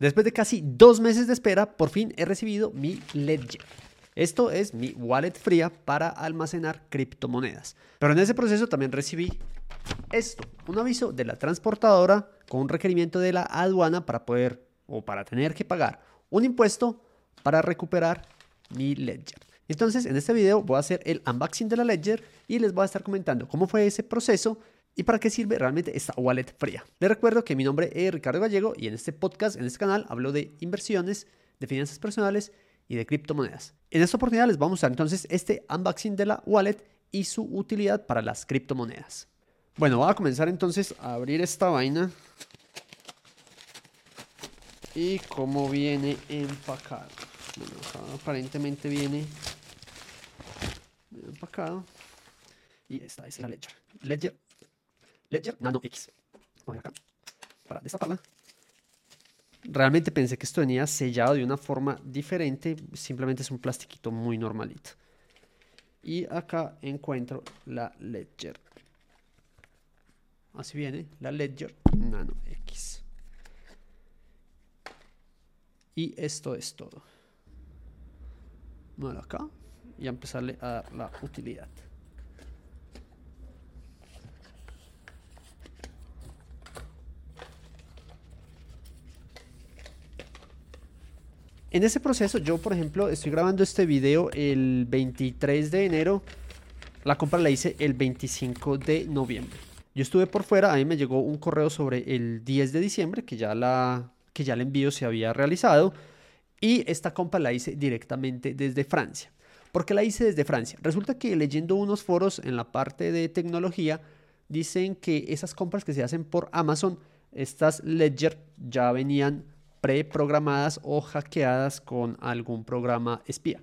Después de casi dos meses de espera, por fin he recibido mi Ledger. Esto es mi wallet fría para almacenar criptomonedas. Pero en ese proceso también recibí esto, un aviso de la transportadora con un requerimiento de la aduana para poder o para tener que pagar un impuesto para recuperar mi Ledger. Entonces, en este video voy a hacer el unboxing de la Ledger y les voy a estar comentando cómo fue ese proceso y para qué sirve realmente esta wallet fría. Les recuerdo que mi nombre es Ricardo Gallego y en este podcast, en este canal, hablo de inversiones, de finanzas personales y de criptomonedas. En esta oportunidad les vamos a mostrar entonces este unboxing de la wallet y su utilidad para las criptomonedas. Bueno, voy a comenzar entonces a abrir esta vaina. Y cómo viene empacado. Bueno, aparentemente viene empacado. Y esta es la Ledger. Ledger Ledger Nano X. Voy acá para destaparla. Realmente pensé que esto venía sellado de una forma diferente, simplemente es un plastiquito muy normalito. Y acá encuentro la Ledger. Así viene, la Ledger Nano X. Y esto es todo. Bueno, acá y a empezarle a dar la utilidad. En ese proceso, yo por ejemplo estoy grabando este video el 23 de enero. La compra la hice el 25 de noviembre. Yo estuve por fuera, a mí me llegó un correo sobre el 10 de diciembre que ya, la, que ya el envío se había realizado. Y esta compra la hice directamente desde Francia. ¿Por qué la hice desde Francia? Resulta que leyendo unos foros en la parte de tecnología, dicen que esas compras que se hacen por Amazon, estas Ledger ya venían preprogramadas o hackeadas con algún programa espía.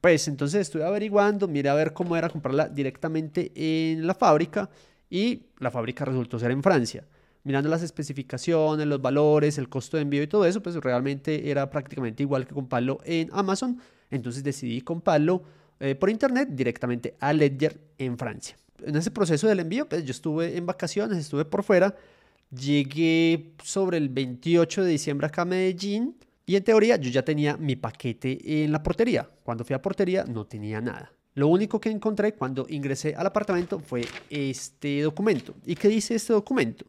Pues entonces estuve averiguando, miré a ver cómo era comprarla directamente en la fábrica y la fábrica resultó ser en Francia. Mirando las especificaciones, los valores, el costo de envío y todo eso, pues realmente era prácticamente igual que comprarlo en Amazon. Entonces decidí comprarlo eh, por internet directamente a Ledger en Francia. En ese proceso del envío, pues yo estuve en vacaciones, estuve por fuera Llegué sobre el 28 de diciembre acá a Medellín y en teoría yo ya tenía mi paquete en la portería. Cuando fui a portería no tenía nada. Lo único que encontré cuando ingresé al apartamento fue este documento. ¿Y qué dice este documento?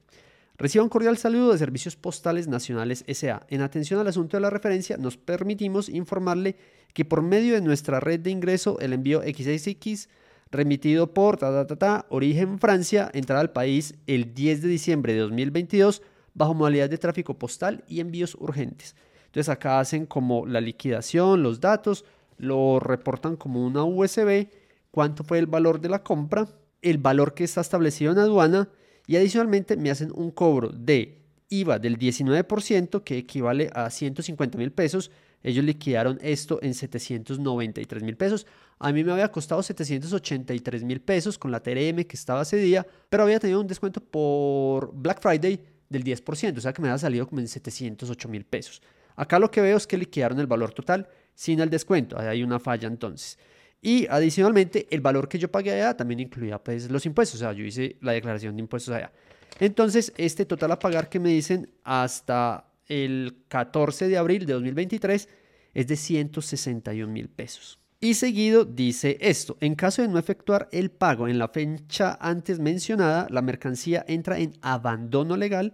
Reciba un cordial saludo de Servicios Postales Nacionales SA. En atención al asunto de la referencia, nos permitimos informarle que por medio de nuestra red de ingreso, el envío XXX remitido por ta, ta, ta, Origen Francia, entrada al país el 10 de diciembre de 2022 bajo modalidad de tráfico postal y envíos urgentes. Entonces acá hacen como la liquidación, los datos, lo reportan como una USB, cuánto fue el valor de la compra, el valor que está establecido en aduana y adicionalmente me hacen un cobro de IVA del 19% que equivale a 150 mil pesos ellos liquidaron esto en 793 mil pesos. A mí me había costado 783 mil pesos con la TRM que estaba ese día, pero había tenido un descuento por Black Friday del 10%, o sea que me había salido como en 708 mil pesos. Acá lo que veo es que liquidaron el valor total sin el descuento. Ahí hay una falla entonces. Y adicionalmente, el valor que yo pagué allá también incluía pues, los impuestos. O sea, yo hice la declaración de impuestos allá. Entonces, este total a pagar que me dicen hasta el 14 de abril de 2023 es de 161 mil pesos. Y seguido dice esto, en caso de no efectuar el pago en la fecha antes mencionada, la mercancía entra en abandono legal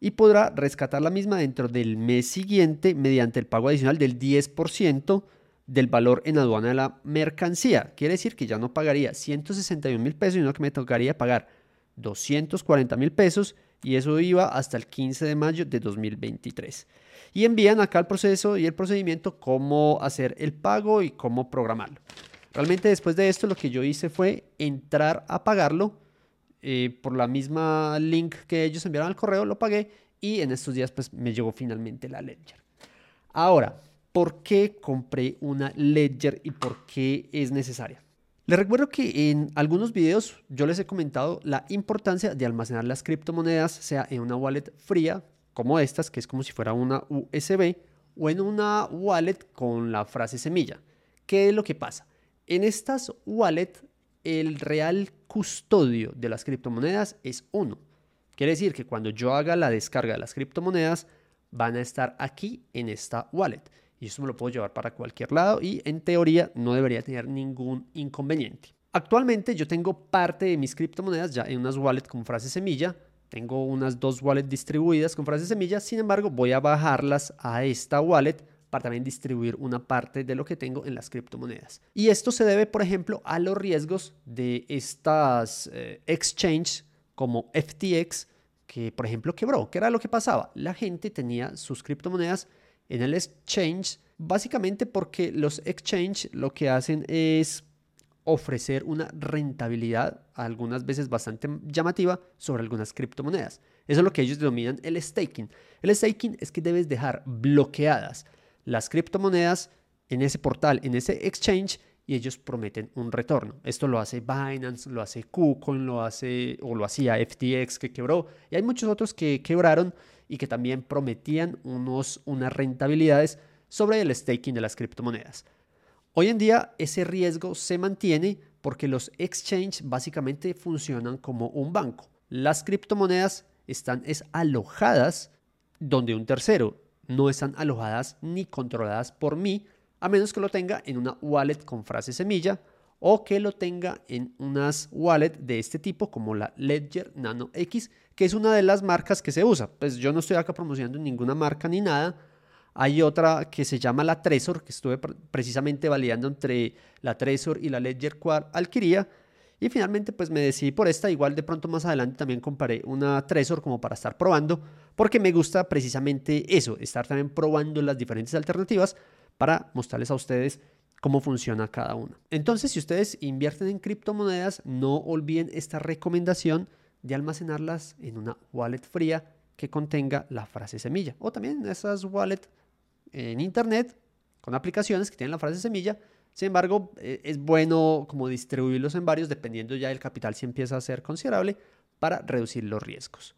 y podrá rescatar la misma dentro del mes siguiente mediante el pago adicional del 10% del valor en aduana de la mercancía. Quiere decir que ya no pagaría 161 mil pesos, sino que me tocaría pagar 240 mil pesos y eso iba hasta el 15 de mayo de 2023. Y envían acá el proceso y el procedimiento, cómo hacer el pago y cómo programarlo. Realmente después de esto lo que yo hice fue entrar a pagarlo eh, por la misma link que ellos enviaron al correo, lo pagué y en estos días pues me llegó finalmente la Ledger. Ahora, ¿por qué compré una Ledger y por qué es necesaria? Les recuerdo que en algunos videos yo les he comentado la importancia de almacenar las criptomonedas, sea en una wallet fría como estas, que es como si fuera una USB, o en una wallet con la frase semilla. ¿Qué es lo que pasa? En estas wallets, el real custodio de las criptomonedas es uno. Quiere decir que cuando yo haga la descarga de las criptomonedas, van a estar aquí en esta wallet. Y eso me lo puedo llevar para cualquier lado y en teoría no debería tener ningún inconveniente. Actualmente yo tengo parte de mis criptomonedas ya en unas wallets con frase semilla. Tengo unas dos wallets distribuidas con frase semilla. Sin embargo, voy a bajarlas a esta wallet para también distribuir una parte de lo que tengo en las criptomonedas. Y esto se debe, por ejemplo, a los riesgos de estas eh, exchanges como FTX, que por ejemplo quebró. ¿Qué era lo que pasaba? La gente tenía sus criptomonedas en el exchange, básicamente porque los exchange lo que hacen es ofrecer una rentabilidad, algunas veces bastante llamativa, sobre algunas criptomonedas. Eso es lo que ellos denominan el staking. El staking es que debes dejar bloqueadas las criptomonedas en ese portal, en ese exchange, y ellos prometen un retorno. Esto lo hace Binance, lo hace KuCoin, lo hace o lo hacía FTX que quebró, y hay muchos otros que quebraron y que también prometían unos, unas rentabilidades sobre el staking de las criptomonedas. Hoy en día ese riesgo se mantiene porque los exchanges básicamente funcionan como un banco. Las criptomonedas están es alojadas donde un tercero. No están alojadas ni controladas por mí, a menos que lo tenga en una wallet con frase semilla o que lo tenga en unas wallet de este tipo como la Ledger Nano X, que es una de las marcas que se usa. Pues yo no estoy acá promocionando ninguna marca ni nada, hay otra que se llama la Trezor, que estuve precisamente validando entre la Trezor y la Ledger Quad Alquiría. Y finalmente pues me decidí por esta, igual de pronto más adelante también compraré una Trezor como para estar probando, porque me gusta precisamente eso, estar también probando las diferentes alternativas para mostrarles a ustedes cómo funciona cada una. Entonces, si ustedes invierten en criptomonedas, no olviden esta recomendación de almacenarlas en una wallet fría que contenga la frase semilla o también esas wallets en internet con aplicaciones que tienen la frase semilla. Sin embargo, eh, es bueno como distribuirlos en varios dependiendo ya del capital si empieza a ser considerable para reducir los riesgos.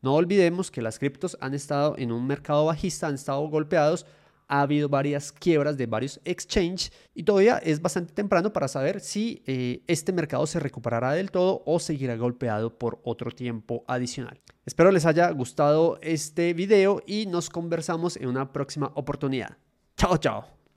No olvidemos que las criptos han estado en un mercado bajista, han estado golpeados, ha habido varias quiebras de varios exchanges y todavía es bastante temprano para saber si eh, este mercado se recuperará del todo o seguirá golpeado por otro tiempo adicional. Espero les haya gustado este video y nos conversamos en una próxima oportunidad. Chao, chao.